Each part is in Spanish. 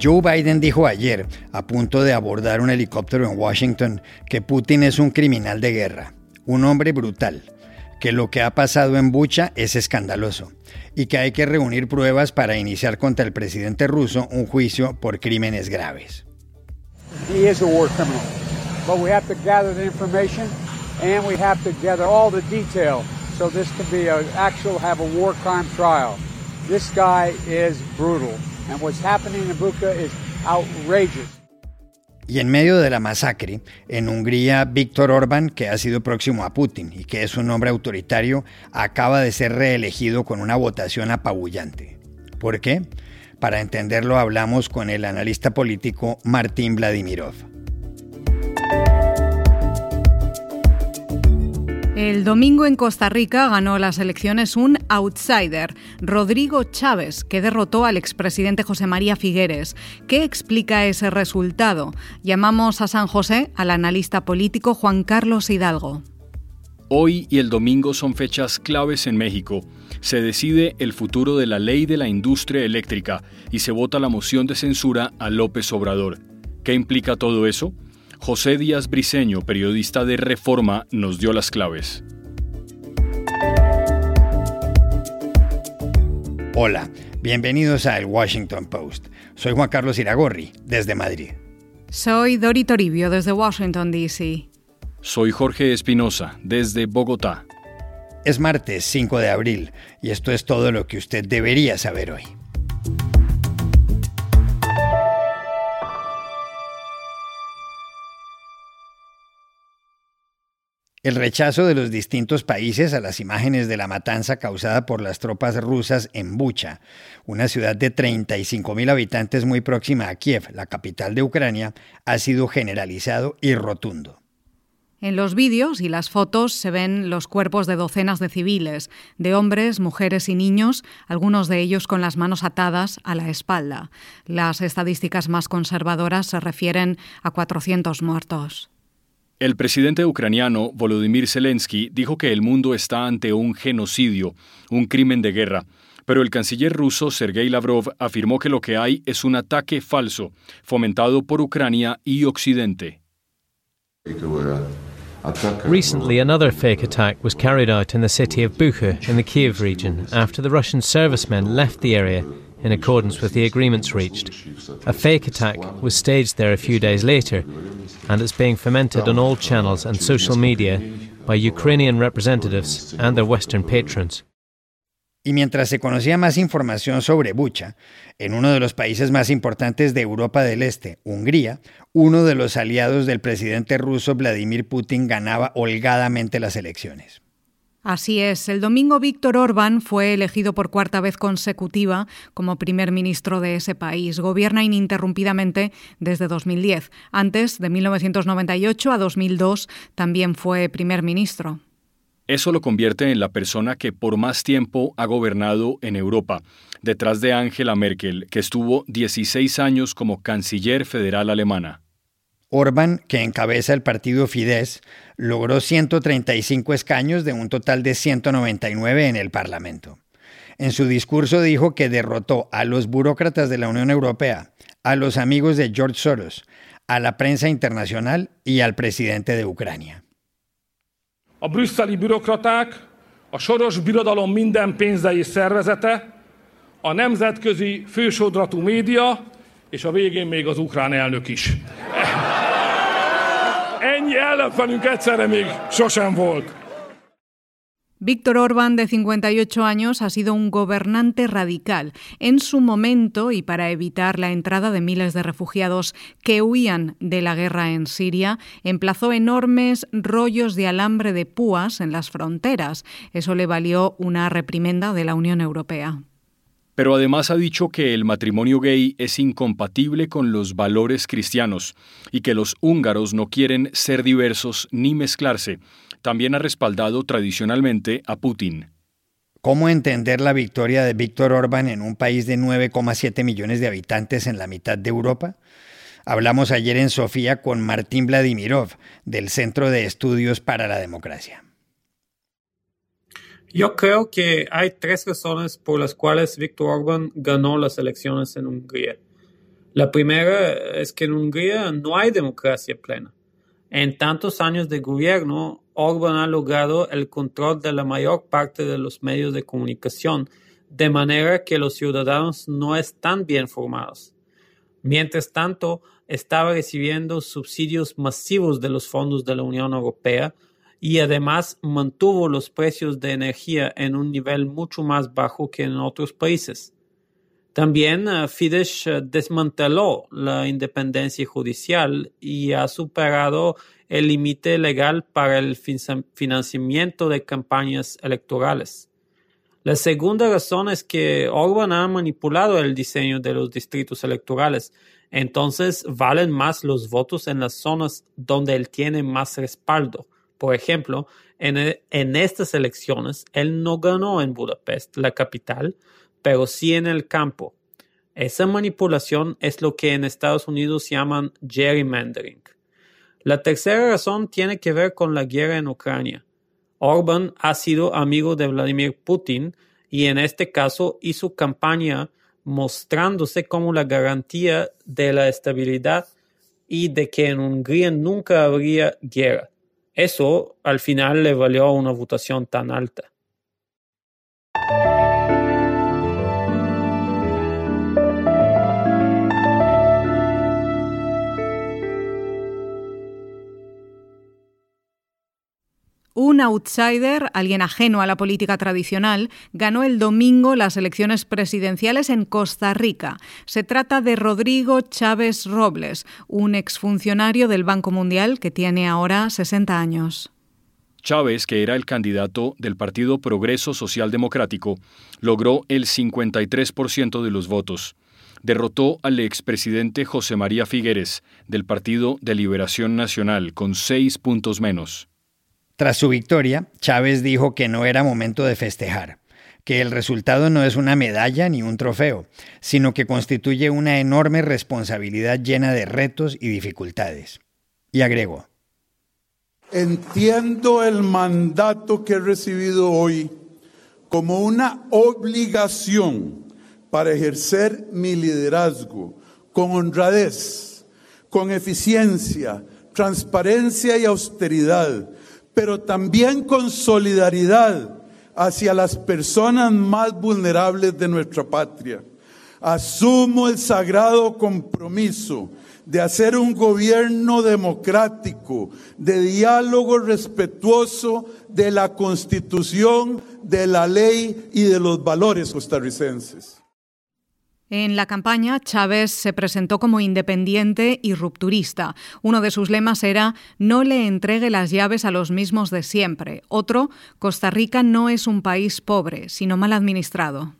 Joe Biden dijo ayer, a punto de abordar un helicóptero en Washington, que Putin es un criminal de guerra, un hombre brutal, que lo que ha pasado en Bucha es escandaloso y que hay que reunir pruebas para iniciar contra el presidente ruso un juicio por crímenes graves. He is a war criminal, but we have to gather the information and we have to gather all the detail so this can be an actual have a war crime trial. This guy is brutal and what's happening in Bucha is outrageous. Y en medio de la masacre, en Hungría, Víctor Orbán, que ha sido próximo a Putin y que es un hombre autoritario, acaba de ser reelegido con una votación apabullante. ¿Por qué? Para entenderlo hablamos con el analista político Martín Vladimirov. El domingo en Costa Rica ganó las elecciones un outsider, Rodrigo Chávez, que derrotó al expresidente José María Figueres. ¿Qué explica ese resultado? Llamamos a San José al analista político Juan Carlos Hidalgo. Hoy y el domingo son fechas claves en México. Se decide el futuro de la ley de la industria eléctrica y se vota la moción de censura a López Obrador. ¿Qué implica todo eso? José Díaz Briceño, periodista de Reforma, nos dio las claves. Hola, bienvenidos a El Washington Post. Soy Juan Carlos Iragorri, desde Madrid. Soy Dori Toribio, desde Washington, D.C. Soy Jorge Espinosa, desde Bogotá. Es martes 5 de abril y esto es todo lo que usted debería saber hoy. El rechazo de los distintos países a las imágenes de la matanza causada por las tropas rusas en Bucha, una ciudad de 35.000 habitantes muy próxima a Kiev, la capital de Ucrania, ha sido generalizado y rotundo. En los vídeos y las fotos se ven los cuerpos de docenas de civiles, de hombres, mujeres y niños, algunos de ellos con las manos atadas a la espalda. Las estadísticas más conservadoras se refieren a 400 muertos. El presidente ucraniano Volodymyr Zelensky dijo que el mundo está ante un genocidio, un crimen de guerra, pero el canciller ruso Sergei Lavrov afirmó que lo que hay es un ataque falso, fomentado por Ucrania y Occidente. Recently, another fake attack was carried out in the city of Bucha in the Kiev region after the Russian servicemen left the area in accordance with the agreements reached. A fake attack was staged there a few days later, and it's being fomented on all channels and social media by Ukrainian representatives and their Western patrons. Y mientras se conocía más información sobre Bucha, en uno de los países más importantes de Europa del Este, Hungría, uno de los aliados del presidente ruso Vladimir Putin ganaba holgadamente las elecciones. Así es, el domingo Víctor Orbán fue elegido por cuarta vez consecutiva como primer ministro de ese país. Gobierna ininterrumpidamente desde 2010. Antes, de 1998 a 2002, también fue primer ministro. Eso lo convierte en la persona que por más tiempo ha gobernado en Europa, detrás de Angela Merkel, que estuvo 16 años como canciller federal alemana. Orbán, que encabeza el partido Fidesz, logró 135 escaños de un total de 199 en el Parlamento. En su discurso dijo que derrotó a los burócratas de la Unión Europea, a los amigos de George Soros, a la prensa internacional y al presidente de Ucrania. A brüsszeli bürokraták, a soros birodalom minden pénzei szervezete, a nemzetközi fősodratú média, és a végén még az ukrán elnök is. Víctor Orbán, de 58 años, ha sido un gobernante radical en su momento y para evitar la entrada de miles de refugiados que huían de la guerra en Siria, emplazó enormes rollos de alambre de púas en las fronteras. Eso le valió una reprimenda de la Unión Europea. Pero además ha dicho que el matrimonio gay es incompatible con los valores cristianos y que los húngaros no quieren ser diversos ni mezclarse. También ha respaldado tradicionalmente a Putin. ¿Cómo entender la victoria de Víctor Orbán en un país de 9,7 millones de habitantes en la mitad de Europa? Hablamos ayer en Sofía con Martín Vladimirov, del Centro de Estudios para la Democracia. Yo creo que hay tres razones por las cuales Viktor Orbán ganó las elecciones en Hungría. La primera es que en Hungría no hay democracia plena. En tantos años de gobierno, Orbán ha logrado el control de la mayor parte de los medios de comunicación, de manera que los ciudadanos no están bien formados. Mientras tanto, estaba recibiendo subsidios masivos de los fondos de la Unión Europea y además mantuvo los precios de energía en un nivel mucho más bajo que en otros países. También uh, Fidesz eh, desmanteló la independencia judicial y ha superado el límite legal para el financiamiento de campañas electorales. La segunda razón es que Orban ha manipulado el diseño de los distritos electorales, entonces valen más los votos en las zonas donde él tiene más respaldo. Por ejemplo, en, en estas elecciones él no ganó en Budapest, la capital, pero sí en el campo. Esa manipulación es lo que en Estados Unidos llaman gerrymandering. La tercera razón tiene que ver con la guerra en Ucrania. Orban ha sido amigo de Vladimir Putin y en este caso hizo campaña mostrándose como la garantía de la estabilidad y de que en Hungría nunca habría guerra. Eso al final le valió una votación tan alta. Un outsider, alguien ajeno a la política tradicional, ganó el domingo las elecciones presidenciales en Costa Rica. Se trata de Rodrigo Chávez Robles, un exfuncionario del Banco Mundial que tiene ahora 60 años. Chávez, que era el candidato del Partido Progreso Social Democrático, logró el 53% de los votos. Derrotó al expresidente José María Figueres, del Partido de Liberación Nacional, con seis puntos menos. Tras su victoria, Chávez dijo que no era momento de festejar, que el resultado no es una medalla ni un trofeo, sino que constituye una enorme responsabilidad llena de retos y dificultades. Y agregó, Entiendo el mandato que he recibido hoy como una obligación para ejercer mi liderazgo con honradez, con eficiencia, transparencia y austeridad pero también con solidaridad hacia las personas más vulnerables de nuestra patria. Asumo el sagrado compromiso de hacer un gobierno democrático, de diálogo respetuoso de la constitución, de la ley y de los valores costarricenses. En la campaña, Chávez se presentó como independiente y rupturista. Uno de sus lemas era No le entregue las llaves a los mismos de siempre. Otro, Costa Rica no es un país pobre, sino mal administrado.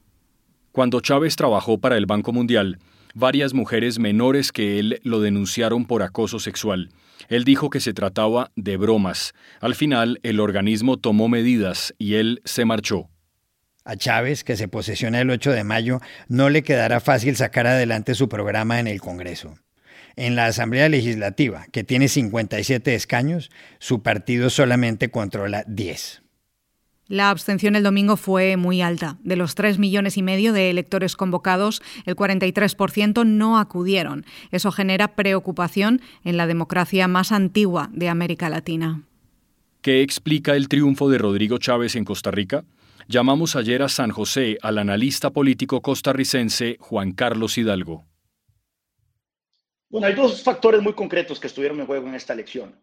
Cuando Chávez trabajó para el Banco Mundial, varias mujeres menores que él lo denunciaron por acoso sexual. Él dijo que se trataba de bromas. Al final, el organismo tomó medidas y él se marchó. A Chávez, que se posesiona el 8 de mayo, no le quedará fácil sacar adelante su programa en el Congreso. En la Asamblea Legislativa, que tiene 57 escaños, su partido solamente controla 10. La abstención el domingo fue muy alta. De los 3 millones y medio de electores convocados, el 43% no acudieron. Eso genera preocupación en la democracia más antigua de América Latina. ¿Qué explica el triunfo de Rodrigo Chávez en Costa Rica? Llamamos ayer a San José al analista político costarricense Juan Carlos Hidalgo. Bueno, hay dos factores muy concretos que estuvieron en juego en esta elección.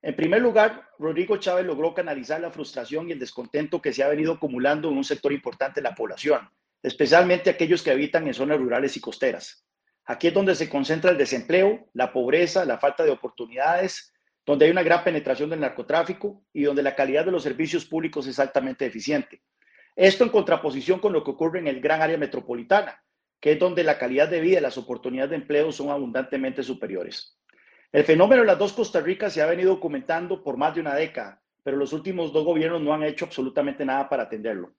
En primer lugar, Rodrigo Chávez logró canalizar la frustración y el descontento que se ha venido acumulando en un sector importante de la población, especialmente aquellos que habitan en zonas rurales y costeras. Aquí es donde se concentra el desempleo, la pobreza, la falta de oportunidades, donde hay una gran penetración del narcotráfico y donde la calidad de los servicios públicos es altamente deficiente. Esto en contraposición con lo que ocurre en el gran área metropolitana, que es donde la calidad de vida y las oportunidades de empleo son abundantemente superiores. El fenómeno de las dos Costa Ricas se ha venido documentando por más de una década, pero los últimos dos gobiernos no han hecho absolutamente nada para atenderlo.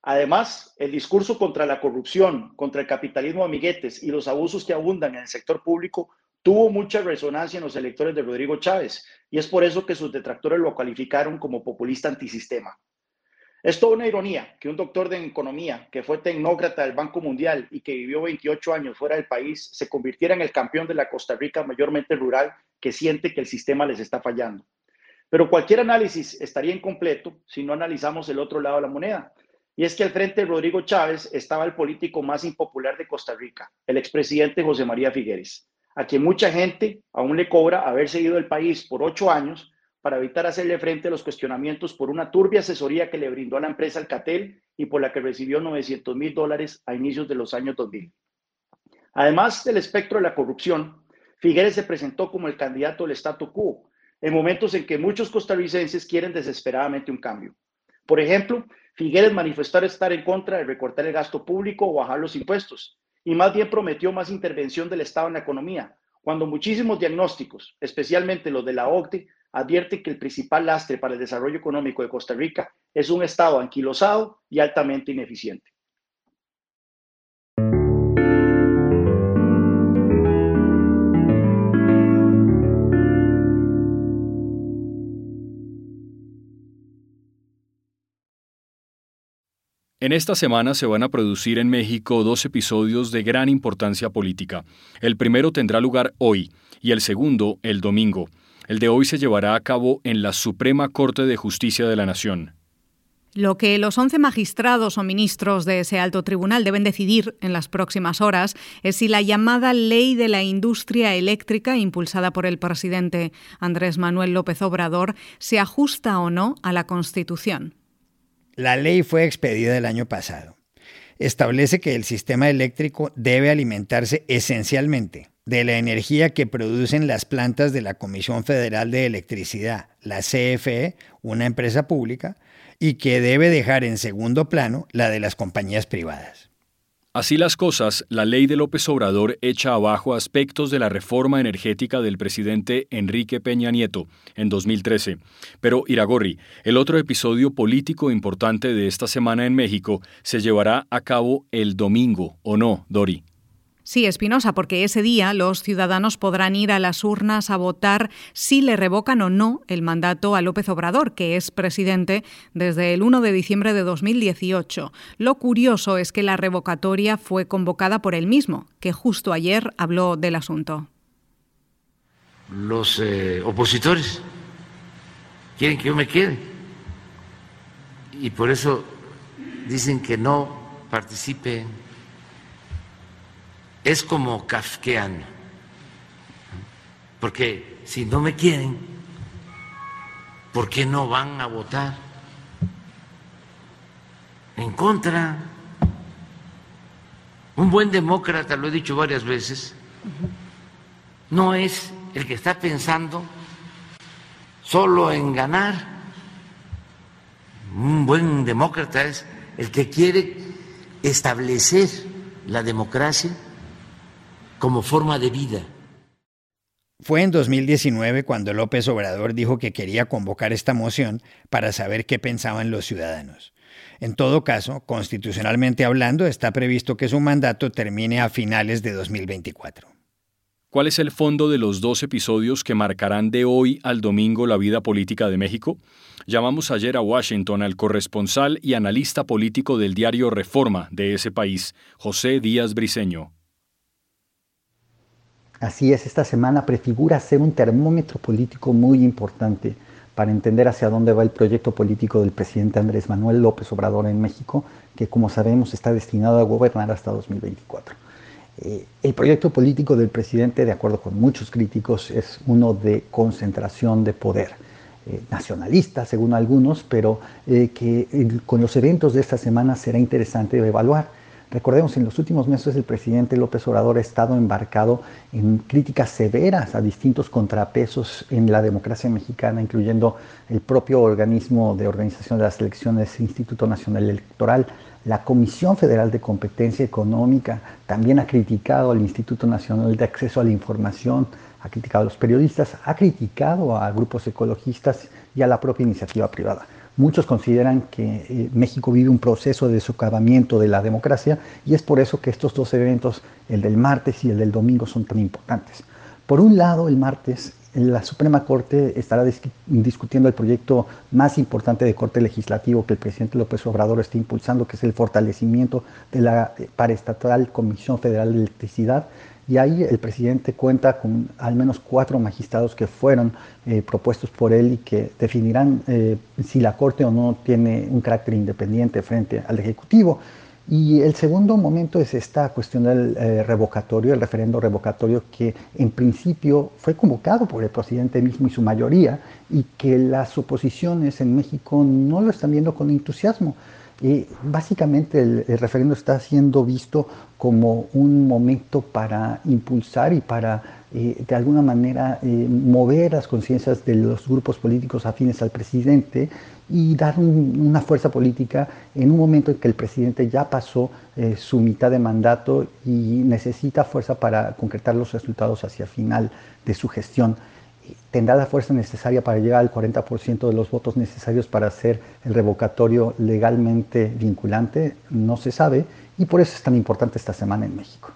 Además, el discurso contra la corrupción, contra el capitalismo amiguetes y los abusos que abundan en el sector público tuvo mucha resonancia en los electores de Rodrigo Chávez y es por eso que sus detractores lo calificaron como populista antisistema. Es toda una ironía que un doctor de economía que fue tecnócrata del Banco Mundial y que vivió 28 años fuera del país se convirtiera en el campeón de la Costa Rica mayormente rural que siente que el sistema les está fallando. Pero cualquier análisis estaría incompleto si no analizamos el otro lado de la moneda. Y es que al frente de Rodrigo Chávez estaba el político más impopular de Costa Rica, el expresidente José María Figueres, a quien mucha gente aún le cobra haber seguido el país por ocho años para evitar hacerle frente a los cuestionamientos por una turbia asesoría que le brindó a la empresa Alcatel y por la que recibió 900 mil dólares a inicios de los años 2000. Además del espectro de la corrupción, Figueres se presentó como el candidato del statu quo en momentos en que muchos costarricenses quieren desesperadamente un cambio. Por ejemplo, Figueres manifestó estar en contra de recortar el gasto público o bajar los impuestos, y más bien prometió más intervención del Estado en la economía, cuando muchísimos diagnósticos, especialmente los de la OCDE, advierten que el principal lastre para el desarrollo económico de Costa Rica es un Estado anquilosado y altamente ineficiente. En esta semana se van a producir en México dos episodios de gran importancia política. El primero tendrá lugar hoy y el segundo el domingo. El de hoy se llevará a cabo en la Suprema Corte de Justicia de la Nación. Lo que los 11 magistrados o ministros de ese alto tribunal deben decidir en las próximas horas es si la llamada Ley de la Industria Eléctrica, impulsada por el presidente Andrés Manuel López Obrador, se ajusta o no a la Constitución. La ley fue expedida el año pasado. Establece que el sistema eléctrico debe alimentarse esencialmente de la energía que producen las plantas de la Comisión Federal de Electricidad, la CFE, una empresa pública, y que debe dejar en segundo plano la de las compañías privadas. Así las cosas, la ley de López Obrador echa abajo aspectos de la reforma energética del presidente Enrique Peña Nieto en 2013. Pero Iragorri, el otro episodio político importante de esta semana en México se llevará a cabo el domingo, ¿o no, Dori? Sí, Espinosa, porque ese día los ciudadanos podrán ir a las urnas a votar si le revocan o no el mandato a López Obrador, que es presidente desde el 1 de diciembre de 2018. Lo curioso es que la revocatoria fue convocada por él mismo, que justo ayer habló del asunto. Los eh, opositores quieren que yo me quede y por eso dicen que no participe es como kafkeano, porque si no me quieren, ¿por qué no van a votar en contra? Un buen demócrata, lo he dicho varias veces, no es el que está pensando solo en ganar. Un buen demócrata es el que quiere establecer la democracia como forma de vida. Fue en 2019 cuando López Obrador dijo que quería convocar esta moción para saber qué pensaban los ciudadanos. En todo caso, constitucionalmente hablando, está previsto que su mandato termine a finales de 2024. ¿Cuál es el fondo de los dos episodios que marcarán de hoy al domingo la vida política de México? Llamamos ayer a Washington al corresponsal y analista político del diario Reforma de ese país, José Díaz Briceño. Así es, esta semana prefigura ser un termómetro político muy importante para entender hacia dónde va el proyecto político del presidente Andrés Manuel López Obrador en México, que como sabemos está destinado a gobernar hasta 2024. Eh, el proyecto político del presidente, de acuerdo con muchos críticos, es uno de concentración de poder. Eh, nacionalista, según algunos, pero eh, que con los eventos de esta semana será interesante evaluar. Recordemos, en los últimos meses el presidente López Obrador ha estado embarcado en críticas severas a distintos contrapesos en la democracia mexicana, incluyendo el propio organismo de organización de las elecciones, Instituto Nacional Electoral, la Comisión Federal de Competencia Económica, también ha criticado al Instituto Nacional de Acceso a la Información, ha criticado a los periodistas, ha criticado a grupos ecologistas y a la propia iniciativa privada. Muchos consideran que eh, México vive un proceso de socavamiento de la democracia y es por eso que estos dos eventos, el del martes y el del domingo, son tan importantes. Por un lado, el martes la Suprema Corte estará discutiendo el proyecto más importante de corte legislativo que el presidente López Obrador está impulsando, que es el fortalecimiento de la paraestatal Comisión Federal de Electricidad. Y ahí el presidente cuenta con al menos cuatro magistrados que fueron eh, propuestos por él y que definirán eh, si la Corte o no tiene un carácter independiente frente al Ejecutivo. Y el segundo momento es esta cuestión del eh, revocatorio, el referendo revocatorio que en principio fue convocado por el presidente mismo y su mayoría y que las oposiciones en México no lo están viendo con entusiasmo. Básicamente el, el referendo está siendo visto como un momento para impulsar y para eh, de alguna manera eh, mover las conciencias de los grupos políticos afines al presidente y dar una fuerza política en un momento en que el presidente ya pasó eh, su mitad de mandato y necesita fuerza para concretar los resultados hacia el final de su gestión. ¿Tendrá la fuerza necesaria para llegar al 40% de los votos necesarios para hacer el revocatorio legalmente vinculante? No se sabe y por eso es tan importante esta semana en México.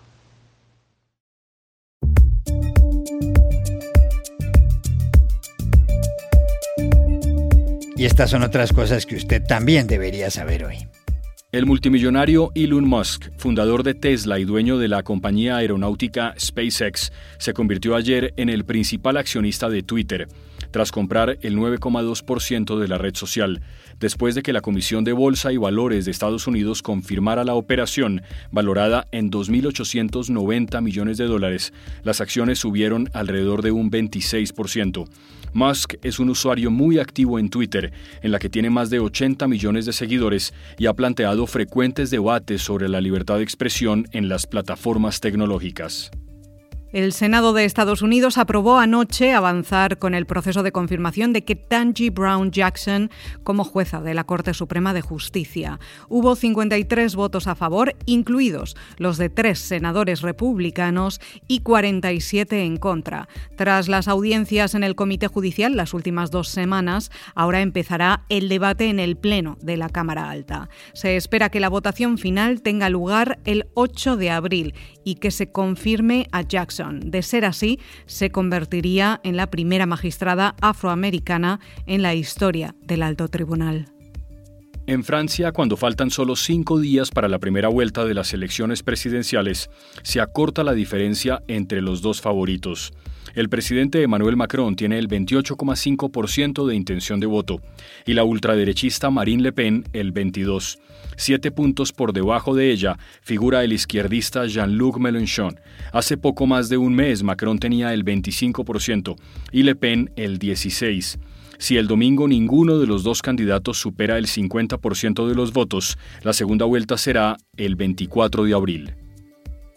Y estas son otras cosas que usted también debería saber hoy. El multimillonario Elon Musk, fundador de Tesla y dueño de la compañía aeronáutica SpaceX, se convirtió ayer en el principal accionista de Twitter, tras comprar el 9,2% de la red social, después de que la Comisión de Bolsa y Valores de Estados Unidos confirmara la operación, valorada en 2.890 millones de dólares. Las acciones subieron alrededor de un 26%. Musk es un usuario muy activo en Twitter, en la que tiene más de 80 millones de seguidores y ha planteado frecuentes debates sobre la libertad de expresión en las plataformas tecnológicas. El Senado de Estados Unidos aprobó anoche avanzar con el proceso de confirmación de que Tangi Brown Jackson como jueza de la Corte Suprema de Justicia. Hubo 53 votos a favor, incluidos los de tres senadores republicanos y 47 en contra. Tras las audiencias en el Comité Judicial las últimas dos semanas, ahora empezará el debate en el Pleno de la Cámara Alta. Se espera que la votación final tenga lugar el 8 de abril y que se confirme a De ser así, se convertiría en la primera magistrada afroamericana en la historia del alto tribunal. En Francia, cuando faltan solo cinco días para la primera vuelta de las elecciones presidenciales, se acorta la diferencia entre los dos favoritos. El presidente Emmanuel Macron tiene el 28,5% de intención de voto y la ultraderechista Marine Le Pen el 22%. Siete puntos por debajo de ella figura el izquierdista Jean-Luc Mélenchon. Hace poco más de un mes Macron tenía el 25% y Le Pen el 16%. Si el domingo ninguno de los dos candidatos supera el 50% de los votos, la segunda vuelta será el 24 de abril.